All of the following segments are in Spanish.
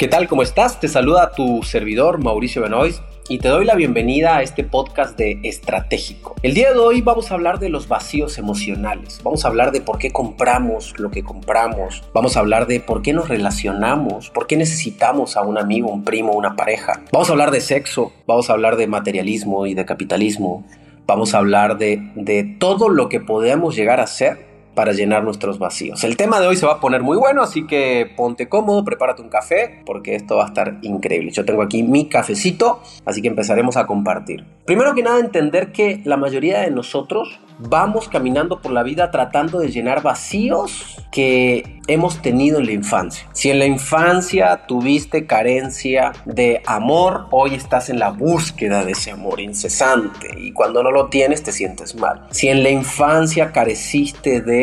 ¿Qué tal? ¿Cómo estás? Te saluda tu servidor Mauricio Benoist y te doy la bienvenida a este podcast de Estratégico. El día de hoy vamos a hablar de los vacíos emocionales, vamos a hablar de por qué compramos lo que compramos, vamos a hablar de por qué nos relacionamos, por qué necesitamos a un amigo, un primo, una pareja. Vamos a hablar de sexo, vamos a hablar de materialismo y de capitalismo, vamos a hablar de, de todo lo que podemos llegar a ser para llenar nuestros vacíos. El tema de hoy se va a poner muy bueno, así que ponte cómodo, prepárate un café, porque esto va a estar increíble. Yo tengo aquí mi cafecito, así que empezaremos a compartir. Primero que nada, entender que la mayoría de nosotros vamos caminando por la vida tratando de llenar vacíos que hemos tenido en la infancia. Si en la infancia tuviste carencia de amor, hoy estás en la búsqueda de ese amor incesante y cuando no lo tienes te sientes mal. Si en la infancia careciste de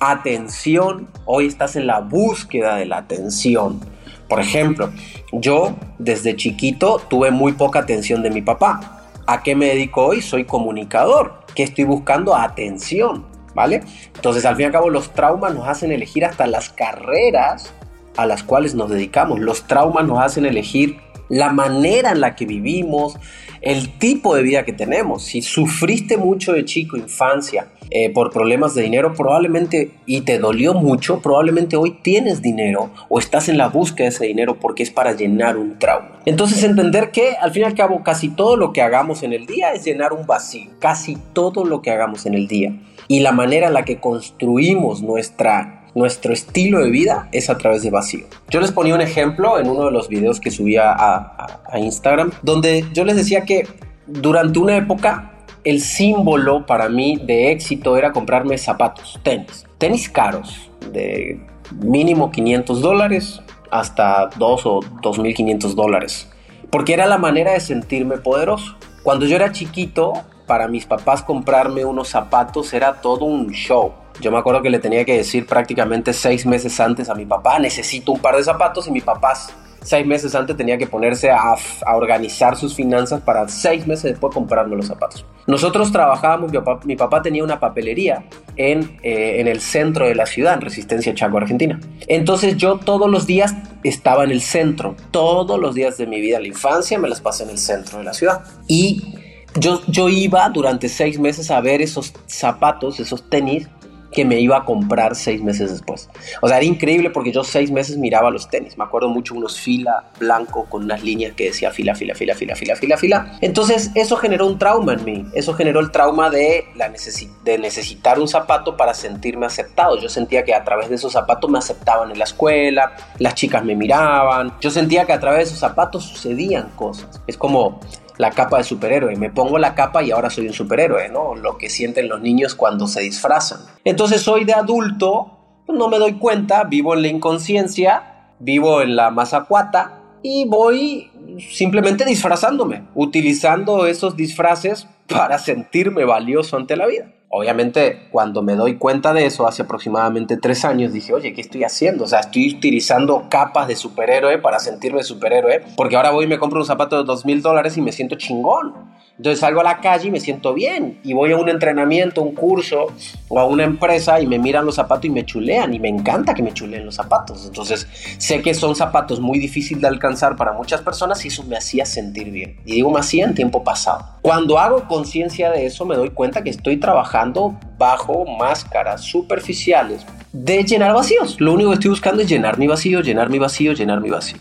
atención, hoy estás en la búsqueda de la atención. Por ejemplo, yo desde chiquito tuve muy poca atención de mi papá. ¿A qué me dedico hoy? Soy comunicador que estoy buscando atención, ¿vale? Entonces, al fin y al cabo, los traumas nos hacen elegir hasta las carreras a las cuales nos dedicamos. Los traumas nos hacen elegir la manera en la que vivimos, el tipo de vida que tenemos. Si sufriste mucho de chico, infancia, eh, por problemas de dinero, probablemente, y te dolió mucho, probablemente hoy tienes dinero o estás en la búsqueda de ese dinero porque es para llenar un trauma. Entonces entender que al fin y al cabo casi todo lo que hagamos en el día es llenar un vacío, casi todo lo que hagamos en el día. Y la manera en la que construimos nuestra nuestro estilo de vida es a través de vacío. Yo les ponía un ejemplo en uno de los videos que subía a, a Instagram, donde yo les decía que durante una época el símbolo para mí de éxito era comprarme zapatos, tenis. Tenis caros, de mínimo 500 dólares hasta 2 o 2.500 dólares. Porque era la manera de sentirme poderoso. Cuando yo era chiquito, para mis papás comprarme unos zapatos era todo un show. Yo me acuerdo que le tenía que decir prácticamente seis meses antes a mi papá, necesito un par de zapatos y mi papá seis meses antes tenía que ponerse a, organizar sus finanzas para seis meses después comprarme los zapatos. Nosotros trabajábamos, mi papá, tenía una papelería en, eh, en el centro de la ciudad, en Resistencia Chaco, Argentina. Entonces yo todos los días estaba en el centro, todos los días de mi vida, la infancia me las pasé en el centro de la ciudad. Y yo, yo iba durante seis meses a ver esos zapatos, esos tenis que me iba a comprar seis meses después. O sea, era increíble porque yo seis meses miraba los tenis. Me acuerdo mucho unos fila blanco con unas líneas que decía fila, fila, fila, fila, fila, fila, fila. Entonces eso generó un trauma en mí. Eso generó el trauma de, la de necesitar un zapato para sentirme aceptado. Yo sentía que a través de esos zapatos me aceptaban en la escuela, las chicas me miraban. Yo sentía que a través de esos zapatos sucedían cosas. Es como la capa de superhéroe. Me pongo la capa y ahora soy un superhéroe, ¿no? Lo que sienten los niños cuando se disfrazan. Entonces soy de adulto, no me doy cuenta, vivo en la inconsciencia, vivo en la masacuata y voy simplemente disfrazándome, utilizando esos disfraces para sentirme valioso ante la vida. Obviamente, cuando me doy cuenta de eso, hace aproximadamente tres años, dije, oye, ¿qué estoy haciendo? O sea, estoy utilizando capas de superhéroe para sentirme superhéroe, porque ahora voy y me compro un zapato de dos mil dólares y me siento chingón. Entonces salgo a la calle y me siento bien. Y voy a un entrenamiento, un curso o a una empresa y me miran los zapatos y me chulean. Y me encanta que me chuleen los zapatos. Entonces sé que son zapatos muy difíciles de alcanzar para muchas personas y eso me hacía sentir bien. Y digo, me hacía en tiempo pasado. Cuando hago conciencia de eso me doy cuenta que estoy trabajando bajo máscaras superficiales de llenar vacíos. Lo único que estoy buscando es llenar mi vacío, llenar mi vacío, llenar mi vacío.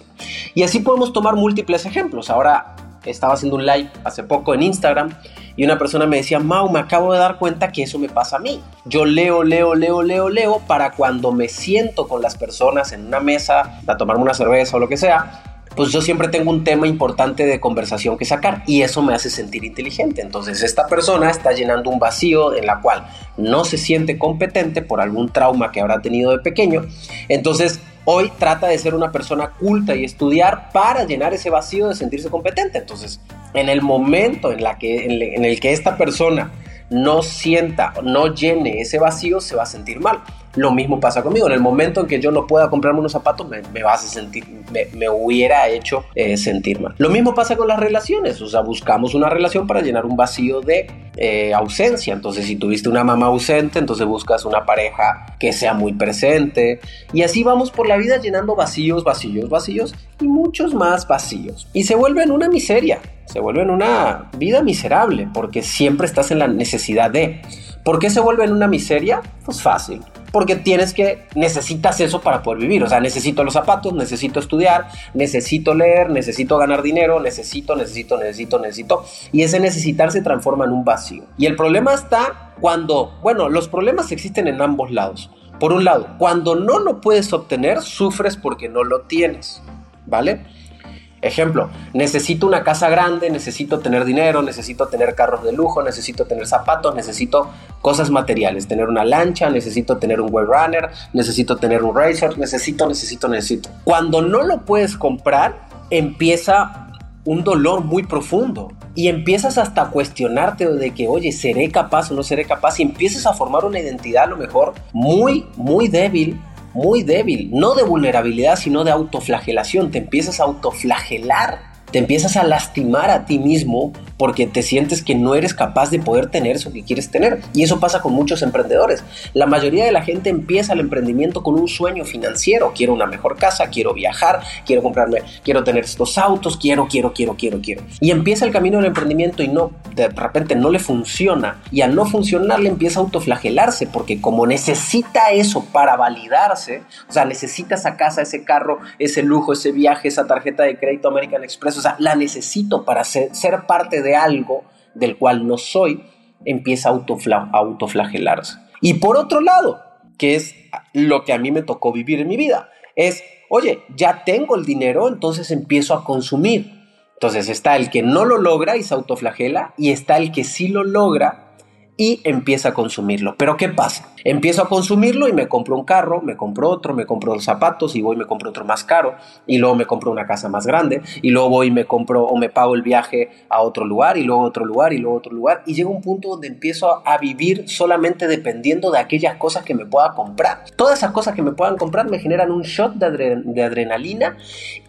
Y así podemos tomar múltiples ejemplos. Ahora estaba haciendo un live hace poco en Instagram y una persona me decía, Mau, me acabo de dar cuenta que eso me pasa a mí. Yo leo, leo, leo, leo, leo para cuando me siento con las personas en una mesa a tomarme una cerveza o lo que sea, pues yo siempre tengo un tema importante de conversación que sacar y eso me hace sentir inteligente. Entonces esta persona está llenando un vacío en la cual no se siente competente por algún trauma que habrá tenido de pequeño. Entonces hoy trata de ser una persona culta y estudiar para llenar ese vacío de sentirse competente. Entonces en el momento en, la que, en el que esta persona no sienta, no llene ese vacío, se va a sentir mal. Lo mismo pasa conmigo. En el momento en que yo no pueda comprarme unos zapatos, me, vas a sentir, me, hubiera hecho eh, sentir mal. Lo mismo pasa con las relaciones. O sea, buscamos una relación para llenar un vacío de eh, ausencia. Entonces, si tuviste una mamá ausente, entonces buscas una pareja que sea muy presente. Y así vamos por la vida llenando vacíos, vacíos, vacíos y muchos más vacíos. Y se vuelve en una miseria. Se vuelve en una vida miserable porque siempre estás en la necesidad de. ¿Por qué se vuelve en una miseria? Pues fácil porque tienes que, necesitas eso para poder vivir. O sea, necesito los zapatos, necesito estudiar, necesito leer, necesito ganar dinero, necesito, necesito, necesito, necesito. Y ese necesitar se transforma en un vacío. Y el problema está cuando, bueno, los problemas existen en ambos lados. Por un lado, cuando no lo puedes obtener, sufres porque no lo tienes, ¿vale? Ejemplo, necesito una casa grande, necesito tener dinero, necesito tener carros de lujo, necesito tener zapatos, necesito cosas materiales, tener una lancha, necesito tener un web runner, necesito tener un racer, necesito, necesito, necesito. Cuando no lo puedes comprar, empieza un dolor muy profundo y empiezas hasta a cuestionarte de que, oye, ¿seré capaz o no seré capaz? Y empiezas a formar una identidad a lo mejor muy, muy débil muy débil, no de vulnerabilidad, sino de autoflagelación. Te empiezas a autoflagelar te empiezas a lastimar a ti mismo porque te sientes que no eres capaz de poder tener eso que quieres tener. Y eso pasa con muchos emprendedores. La mayoría de la gente empieza el emprendimiento con un sueño financiero. Quiero una mejor casa, quiero viajar, quiero comprarme, quiero tener estos autos, quiero, quiero, quiero, quiero, quiero. Y empieza el camino del emprendimiento y no, de repente no le funciona. Y al no funcionar le empieza a autoflagelarse porque como necesita eso para validarse, o sea, necesita esa casa, ese carro, ese lujo, ese viaje, esa tarjeta de crédito American Express, sea, la necesito para ser, parte de algo del cual no soy, empieza a autoflagelarse. Y por otro lado, que es lo que a mí me tocó vivir en mi vida, es, oye, ya tengo el dinero, entonces empiezo a consumir. Entonces está el que no lo logra y se autoflagela, y está el que sí lo logra y empieza a consumirlo. Pero ¿qué pasa? Empiezo a consumirlo y me compro un carro, me compro otro, me compro los zapatos y voy y me compro otro más caro y luego me compro una casa más grande y luego voy y me compro o me pago el viaje a otro lugar y luego otro lugar y luego otro lugar y llega un punto donde empiezo a vivir solamente dependiendo de aquellas cosas que me pueda comprar. Todas esas cosas que me puedan comprar me generan un shot de, de adrenalina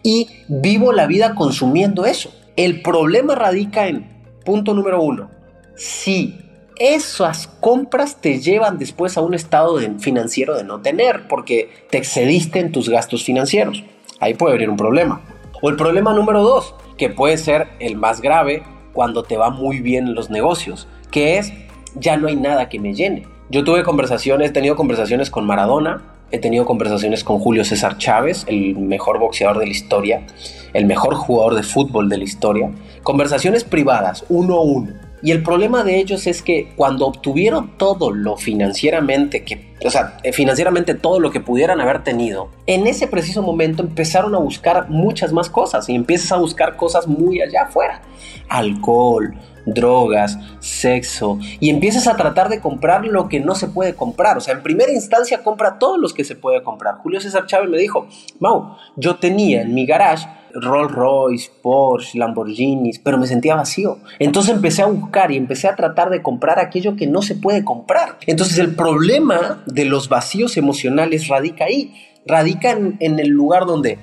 y vivo la vida consumiendo eso. El problema radica en punto número uno. Si esas compras te llevan después a un estado financiero de no tener porque te excediste en tus gastos financieros. Ahí puede venir un problema. O el problema número dos, que puede ser el más grave cuando te va muy bien en los negocios, que es ya no hay nada que me llene. Yo tuve conversaciones, he tenido conversaciones con Maradona, he tenido conversaciones con Julio César Chávez, el mejor boxeador de la historia, el mejor jugador de fútbol de la historia, conversaciones privadas, uno a uno y el problema de ellos es que cuando obtuvieron todo lo financieramente que, o sea, eh, financieramente todo lo que pudieran haber tenido, en ese preciso momento empezaron a buscar muchas más cosas y empiezas a buscar cosas muy allá afuera. Alcohol, drogas, sexo, y empiezas a tratar de comprar lo que no se puede comprar. O sea, en primera instancia compra todos los que se puede comprar. Julio César Chávez me dijo, Mau, yo tenía en mi garage Rolls Royce, Porsche, Lamborghinis, pero me sentía vacío. Entonces empecé a buscar y empecé a tratar de comprar aquello que no se puede comprar. Entonces el problema de los vacíos emocionales radica ahí, radica en, en el lugar donde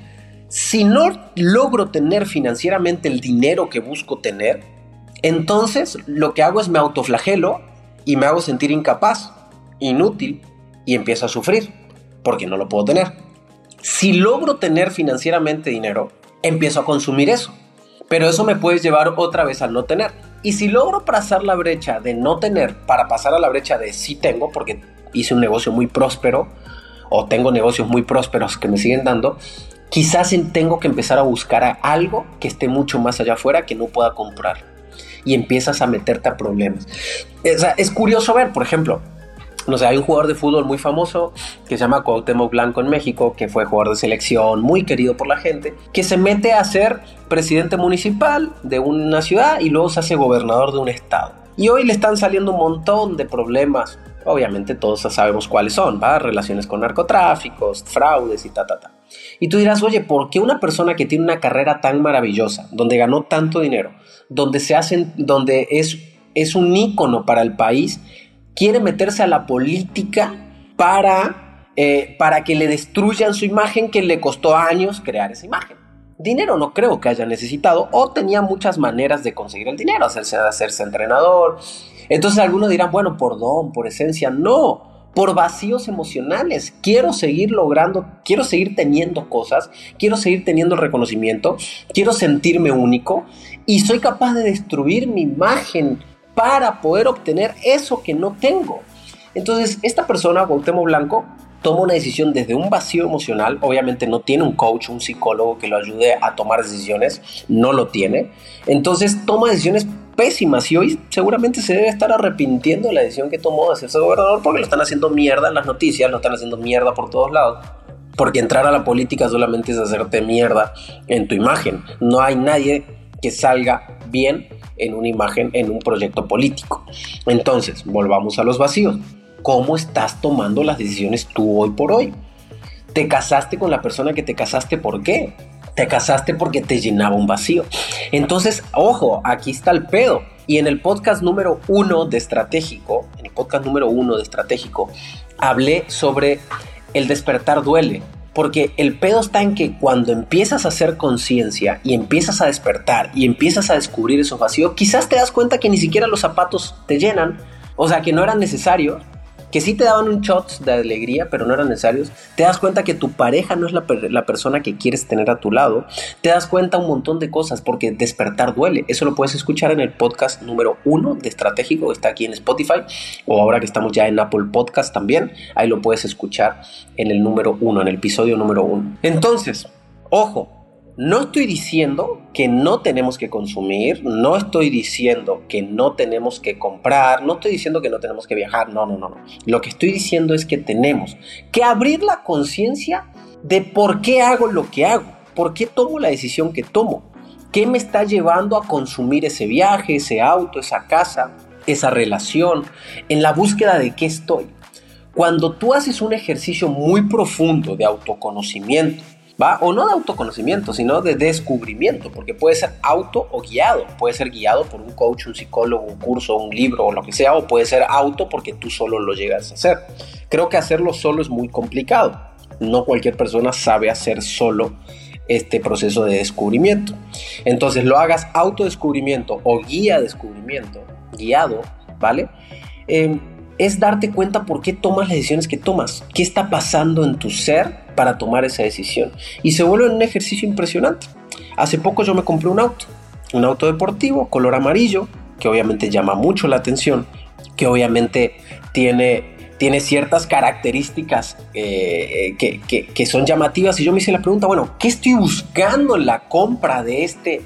si no logro tener financieramente el dinero que busco tener, entonces lo que hago es me autoflagelo y me hago sentir incapaz, inútil y empiezo a sufrir porque no lo puedo tener. Si logro tener financieramente dinero, empiezo a consumir eso. Pero eso me puede llevar otra vez al no tener. Y si logro pasar la brecha de no tener para pasar a la brecha de sí tengo, porque hice un negocio muy próspero o tengo negocios muy prósperos que me siguen dando, quizás tengo que empezar a buscar algo que esté mucho más allá afuera que no pueda comprar. Y empiezas a meterte a problemas. es curioso ver, por ejemplo, no sé, hay un jugador de fútbol muy famoso que se llama Cuauhtémoc Blanco en México, que fue jugador de selección, muy querido por la gente, que se mete a ser presidente municipal de una ciudad y luego se hace gobernador de un estado. Y hoy le están saliendo un montón de problemas. Obviamente todos sabemos cuáles son, ¿va? Relaciones con narcotráficos, fraudes y ta, ta, ta. Y tú dirás, oye, ¿por qué una persona que tiene una carrera tan maravillosa, donde ganó tanto dinero, donde se hacen, donde es es un ícono para el país, quiere meterse a la política para, eh, para que le destruyan su imagen que le costó años crear esa imagen. Dinero no creo que haya necesitado o tenía muchas maneras de conseguir el dinero, hacerse, hacerse entrenador. Entonces algunos dirán, bueno, por don, por esencia, no por vacíos emocionales. Quiero seguir logrando, quiero seguir teniendo cosas, quiero seguir teniendo reconocimiento, quiero sentirme único y soy capaz de destruir mi imagen para poder obtener eso que no tengo. Entonces, esta persona, Gautemo Blanco, toma una decisión desde un vacío emocional, obviamente no tiene un coach, un psicólogo que lo ayude a tomar decisiones, no lo tiene, entonces toma decisiones pésimas y hoy seguramente se debe estar arrepintiendo de la decisión que tomó de hacerse gobernador porque lo están haciendo mierda en las noticias, lo están haciendo mierda por todos lados. Porque entrar a la política solamente es hacerte mierda en tu imagen. No hay nadie que salga bien en una imagen, en un proyecto político. Entonces, volvamos a los vacíos. ¿Cómo estás tomando las decisiones tú hoy por hoy? ¿Te casaste con la persona que te casaste por qué? Te casaste porque te llenaba un vacío. Entonces, ojo, aquí está el pedo. Y en el podcast número uno de Estratégico, en el podcast número uno de Estratégico, hablé sobre el despertar duele. Porque el pedo está en que cuando empiezas a hacer conciencia y empiezas a despertar y empiezas a descubrir esos vacíos, quizás te das cuenta que ni siquiera los zapatos te llenan, o sea, que no eran necesarios, que sí te daban un shot de alegría, pero no eran necesarios. Te das cuenta que tu pareja no es la, la, persona que quieres tener a tu lado. Te das cuenta un montón de cosas porque despertar duele. Eso lo puedes escuchar en el podcast número uno de Estratégico, que está aquí en Spotify, o ahora que estamos ya en Apple Podcast también. Ahí lo puedes escuchar en el número uno, en el episodio número uno. Entonces, ojo, no estoy diciendo que no tenemos que consumir, no estoy diciendo que no tenemos que comprar, no estoy diciendo que no tenemos que viajar, no, no, no, no. Lo que estoy diciendo es que tenemos que abrir la conciencia de por qué hago lo que hago, por qué tomo la decisión que tomo, qué me está llevando a consumir ese viaje, ese auto, esa casa, esa relación, en la búsqueda de qué estoy. Cuando tú haces un ejercicio muy profundo de autoconocimiento, ¿va? O no de autoconocimiento, sino de descubrimiento, porque puede ser auto o guiado, puede ser guiado por un coach, un psicólogo, un curso, un libro o lo que sea, o puede ser auto porque tú solo lo llegas a hacer. Creo que hacerlo solo es muy complicado. No cualquier persona sabe hacer solo este proceso de descubrimiento. Entonces lo hagas autodescubrimiento o guía descubrimiento, guiado, ¿vale? Eh, es darte cuenta por qué tomas las decisiones que tomas, qué está pasando en tu ser para tomar esa decisión. Y se vuelve un ejercicio impresionante. Hace poco yo me compré un auto, un auto deportivo, color amarillo, que obviamente llama mucho la atención, que obviamente tiene, tiene ciertas características eh, que, que, son llamativas. Y yo me hice la pregunta, bueno, ¿qué estoy buscando en la compra de este,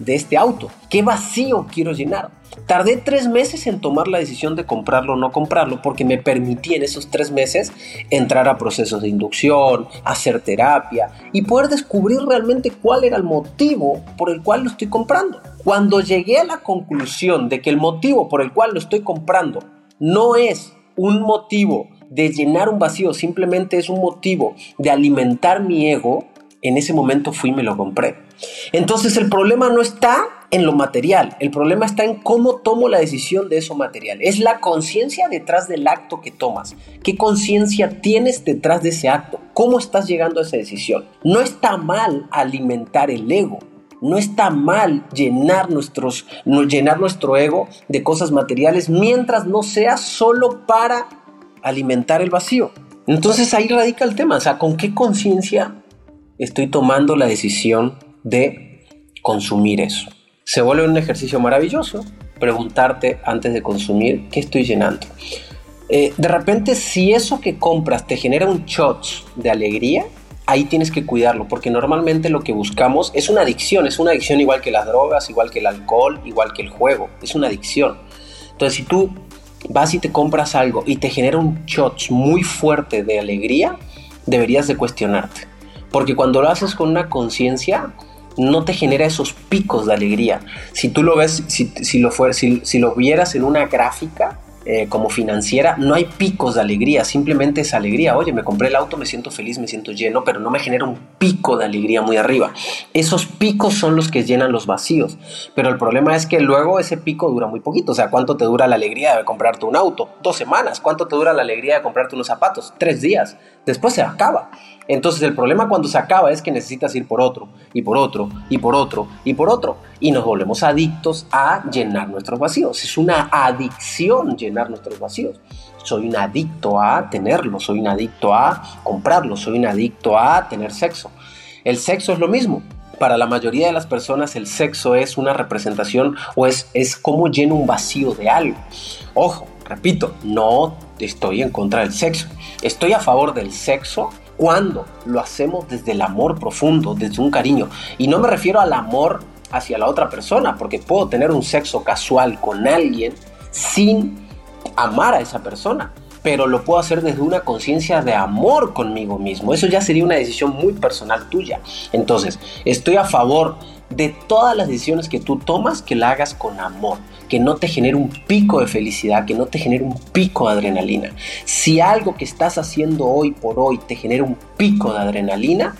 de este auto? ¿Qué vacío quiero llenar? Tardé tres meses en tomar la decisión de comprarlo o no comprarlo porque me permití en esos tres meses entrar a procesos de inducción, hacer terapia y poder descubrir realmente cuál era el motivo por el cual lo estoy comprando. Cuando llegué a la conclusión de que el motivo por el cual lo estoy comprando no es un motivo de llenar un vacío, simplemente es un motivo de alimentar mi ego, en ese momento fui y me lo compré. Entonces el problema no está en lo material, el problema está en cómo tomo la decisión de eso material. Es la conciencia detrás del acto que tomas. ¿Qué conciencia tienes detrás de ese acto? ¿Cómo estás llegando a esa decisión? No está mal alimentar el ego. No está mal llenar, nuestros, llenar nuestro ego de cosas materiales mientras no sea solo para alimentar el vacío. Entonces ahí radica el tema, o sea, ¿con qué conciencia estoy tomando la decisión de consumir eso? se vuelve un ejercicio maravilloso preguntarte antes de consumir qué estoy llenando. Eh, de repente, si eso que compras te genera un shot de alegría, ahí tienes que cuidarlo, porque normalmente lo que buscamos es una adicción, es una adicción igual que las drogas, igual que el alcohol, igual que el juego, es una adicción. Entonces, si tú vas y te compras algo y te genera un shot muy fuerte de alegría, deberías de cuestionarte, porque cuando lo haces con una conciencia, no te genera esos picos de alegría. Si tú lo ves, si, lo, si, si lo vieras en una gráfica, eh, como financiera, no hay picos de alegría, simplemente es alegría. Oye, me compré el auto, me siento feliz, me siento lleno, pero no me genera un pico de alegría muy arriba. Esos picos son los que llenan los vacíos. Pero el problema es que luego ese pico dura muy poquito. O sea, ¿cuánto te dura la alegría de comprarte un auto? Dos semanas. ¿Cuánto te dura la alegría de comprarte unos zapatos? Tres días. Después se acaba. Entonces el problema cuando se acaba es que necesitas ir por otro, y por otro, y por otro, y por otro. Y nos volvemos adictos a llenar nuestros vacíos. Es una adicción llenar nuestros vacíos. Soy un adicto a tenerlo, soy un adicto a comprarlo, soy un adicto a tener sexo. El sexo es lo mismo. Para la mayoría de las personas el sexo es una representación o es, es como lleno un vacío de algo. Ojo, repito, no estoy en contra del sexo. Estoy a favor del sexo cuando lo hacemos desde el amor profundo, desde un cariño. Y no me refiero al amor hacia la otra persona, porque puedo tener un sexo casual con alguien sin amar a esa persona, pero lo puedo hacer desde una conciencia de amor conmigo mismo. Eso ya sería una decisión muy personal tuya. Entonces, estoy a favor de todas las decisiones que tú tomas, que la hagas con amor, que no te genere un pico de felicidad, que no te genere un pico de adrenalina. Si algo que estás haciendo hoy por hoy te genera un pico de adrenalina,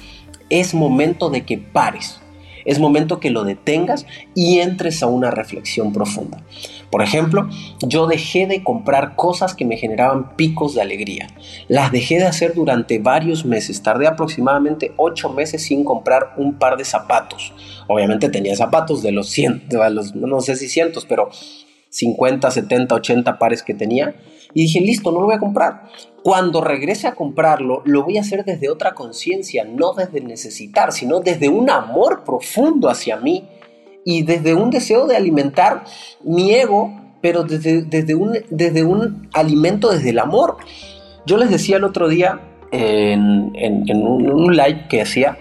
es momento de que pares es momento que lo detengas y entres a una reflexión profunda. Por ejemplo, yo dejé de comprar cosas que me generaban picos de alegría. Las dejé de hacer durante varios meses. Tardé aproximadamente ocho meses sin comprar un par de zapatos. Obviamente tenía zapatos de los cientos, no sé si cientos, pero 50, 70, 80 pares que tenía. Y dije, listo, no lo voy a comprar. Cuando regrese a comprarlo, lo voy a hacer desde otra conciencia, no desde necesitar, sino desde un amor profundo hacia mí y desde un deseo de alimentar mi ego, pero desde, desde, un, desde un alimento desde el amor. Yo les decía el otro día en, un, live que hacía,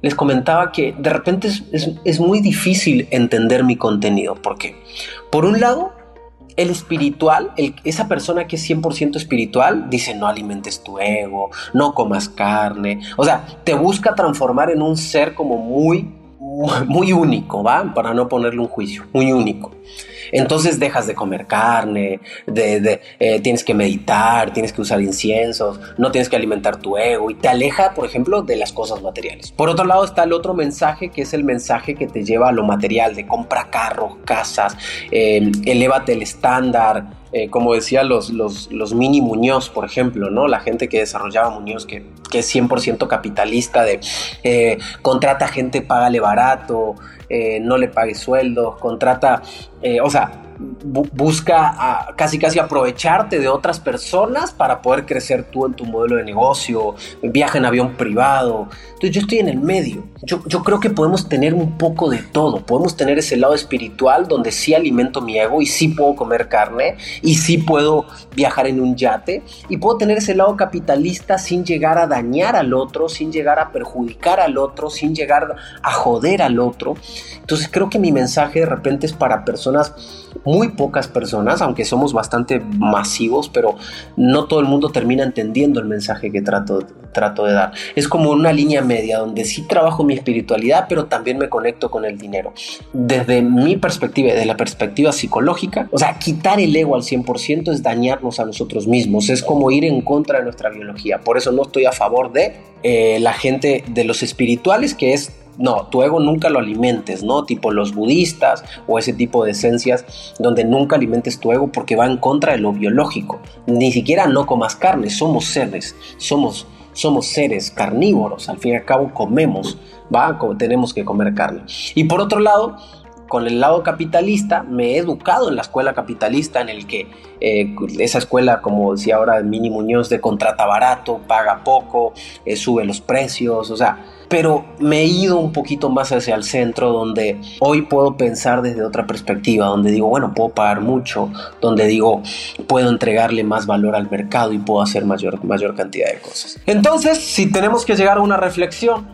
les comentaba que de repente es, es, muy difícil entender mi contenido. ¿Por qué? Por un lado, el espiritual, esa persona que es 100% espiritual, dice no alimentes tu ego, no comas carne. O sea, te busca transformar en un ser como muy muy único, ¿va? Para no ponerle un juicio, muy único. Entonces dejas de comer carne, de, eh, tienes que meditar, tienes que usar inciensos, no tienes que alimentar tu ego y te aleja, por ejemplo, de las cosas materiales. Por otro lado está el otro mensaje que es el mensaje que te lleva a lo material, de compra carros, casas, eh, elévate el estándar, eh, como decía los, los, mini Muñoz, por ejemplo, ¿no? La gente que desarrollaba Muñoz, que, que es 100% capitalista, de eh, contrata gente, págale barato, eh, no le pague sueldos, contrata, o sea, busca casi casi aprovecharte de otras personas para poder crecer tú en tu modelo de negocio, viaja en avión privado. Entonces yo estoy en el medio. Yo, yo creo que podemos tener un poco de todo. Podemos tener ese lado espiritual donde sí alimento mi ego y sí puedo comer carne y sí puedo viajar en un yate. Y puedo tener ese lado capitalista sin llegar a dañar al otro, sin llegar a perjudicar al otro, sin llegar a joder al otro. Entonces creo que mi mensaje de repente es para personas muy pocas personas, aunque somos bastante masivos, pero no todo el mundo termina entendiendo el mensaje que trato, trato de dar. Es como una línea media donde sí trabajo mi espiritualidad, pero también me conecto con el dinero. Desde mi perspectiva, desde la perspectiva psicológica, o sea, quitar el ego al 100% es dañarnos a nosotros mismos, es como ir en contra de nuestra biología. Por eso no estoy a favor de eh, la gente de los espirituales, que es no, tu ego nunca lo alimentes, ¿no? Tipo los budistas o ese tipo de esencias donde nunca alimentes tu ego porque va en contra de lo biológico. Ni siquiera no comas carne, somos seres, somos, somos seres carnívoros, al fin y al cabo comemos, ¿va? Tenemos que comer carne. Y por otro lado, con el lado capitalista, me he educado en la escuela capitalista, en el que eh, esa escuela, como decía ahora Mini Muñoz, de contrata barato, paga poco, eh, sube los precios, o sea, pero me he ido un poquito más hacia el centro donde hoy puedo pensar desde otra perspectiva, donde digo, bueno, puedo pagar mucho, donde digo, puedo entregarle más valor al mercado y puedo hacer mayor, mayor cantidad de cosas. Entonces, si tenemos que llegar a una reflexión,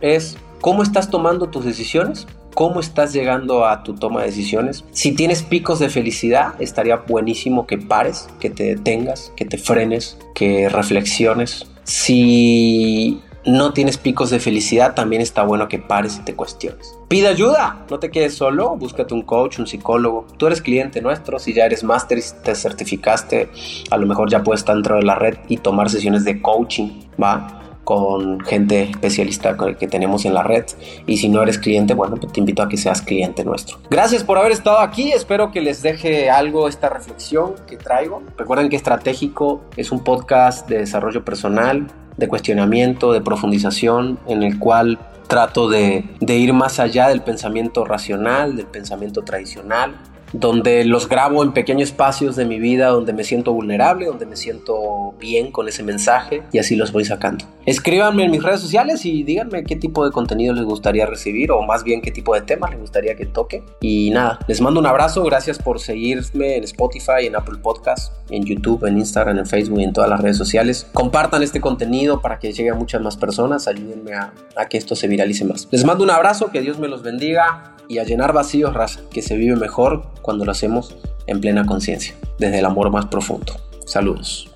es cómo estás tomando tus decisiones, cómo estás llegando a tu toma de decisiones. Si tienes picos de felicidad, estaría buenísimo que pares, que te detengas, que te frenes, que reflexiones. Si no tienes picos de felicidad, también está bueno que pares y te cuestiones. Pide ayuda, no te quedes solo, búscate un coach, un psicólogo. Tú eres cliente nuestro, si ya eres máster y te certificaste, a lo mejor ya puedes estar dentro de la red y tomar sesiones de coaching, ¿va? con gente especialista que tenemos en la red. Y si no eres cliente, bueno, pues te invito a que seas cliente nuestro. Gracias por haber estado aquí. Espero que les deje algo esta reflexión que traigo. Recuerden que Estratégico es un podcast de desarrollo personal, de cuestionamiento, de profundización, en el cual trato de, ir más allá del pensamiento racional, del pensamiento tradicional donde los grabo en pequeños espacios de mi vida donde me siento vulnerable, donde me siento bien con ese mensaje y así los voy sacando. Escríbanme en mis redes sociales y díganme qué tipo de contenido les gustaría recibir o más bien qué tipo de temas les gustaría que toque. Y nada, les mando un abrazo, gracias por seguirme en Spotify, en Apple Podcast, en YouTube, en Instagram, en Facebook y en todas las redes sociales. Compartan este contenido para que llegue a muchas más personas, ayúdenme a, a que esto se viralice más. Les mando un abrazo, que Dios me los bendiga y a llenar vacíos, raza, que se vive mejor cuando lo hacemos en plena conciencia, desde el amor más profundo. Saludos.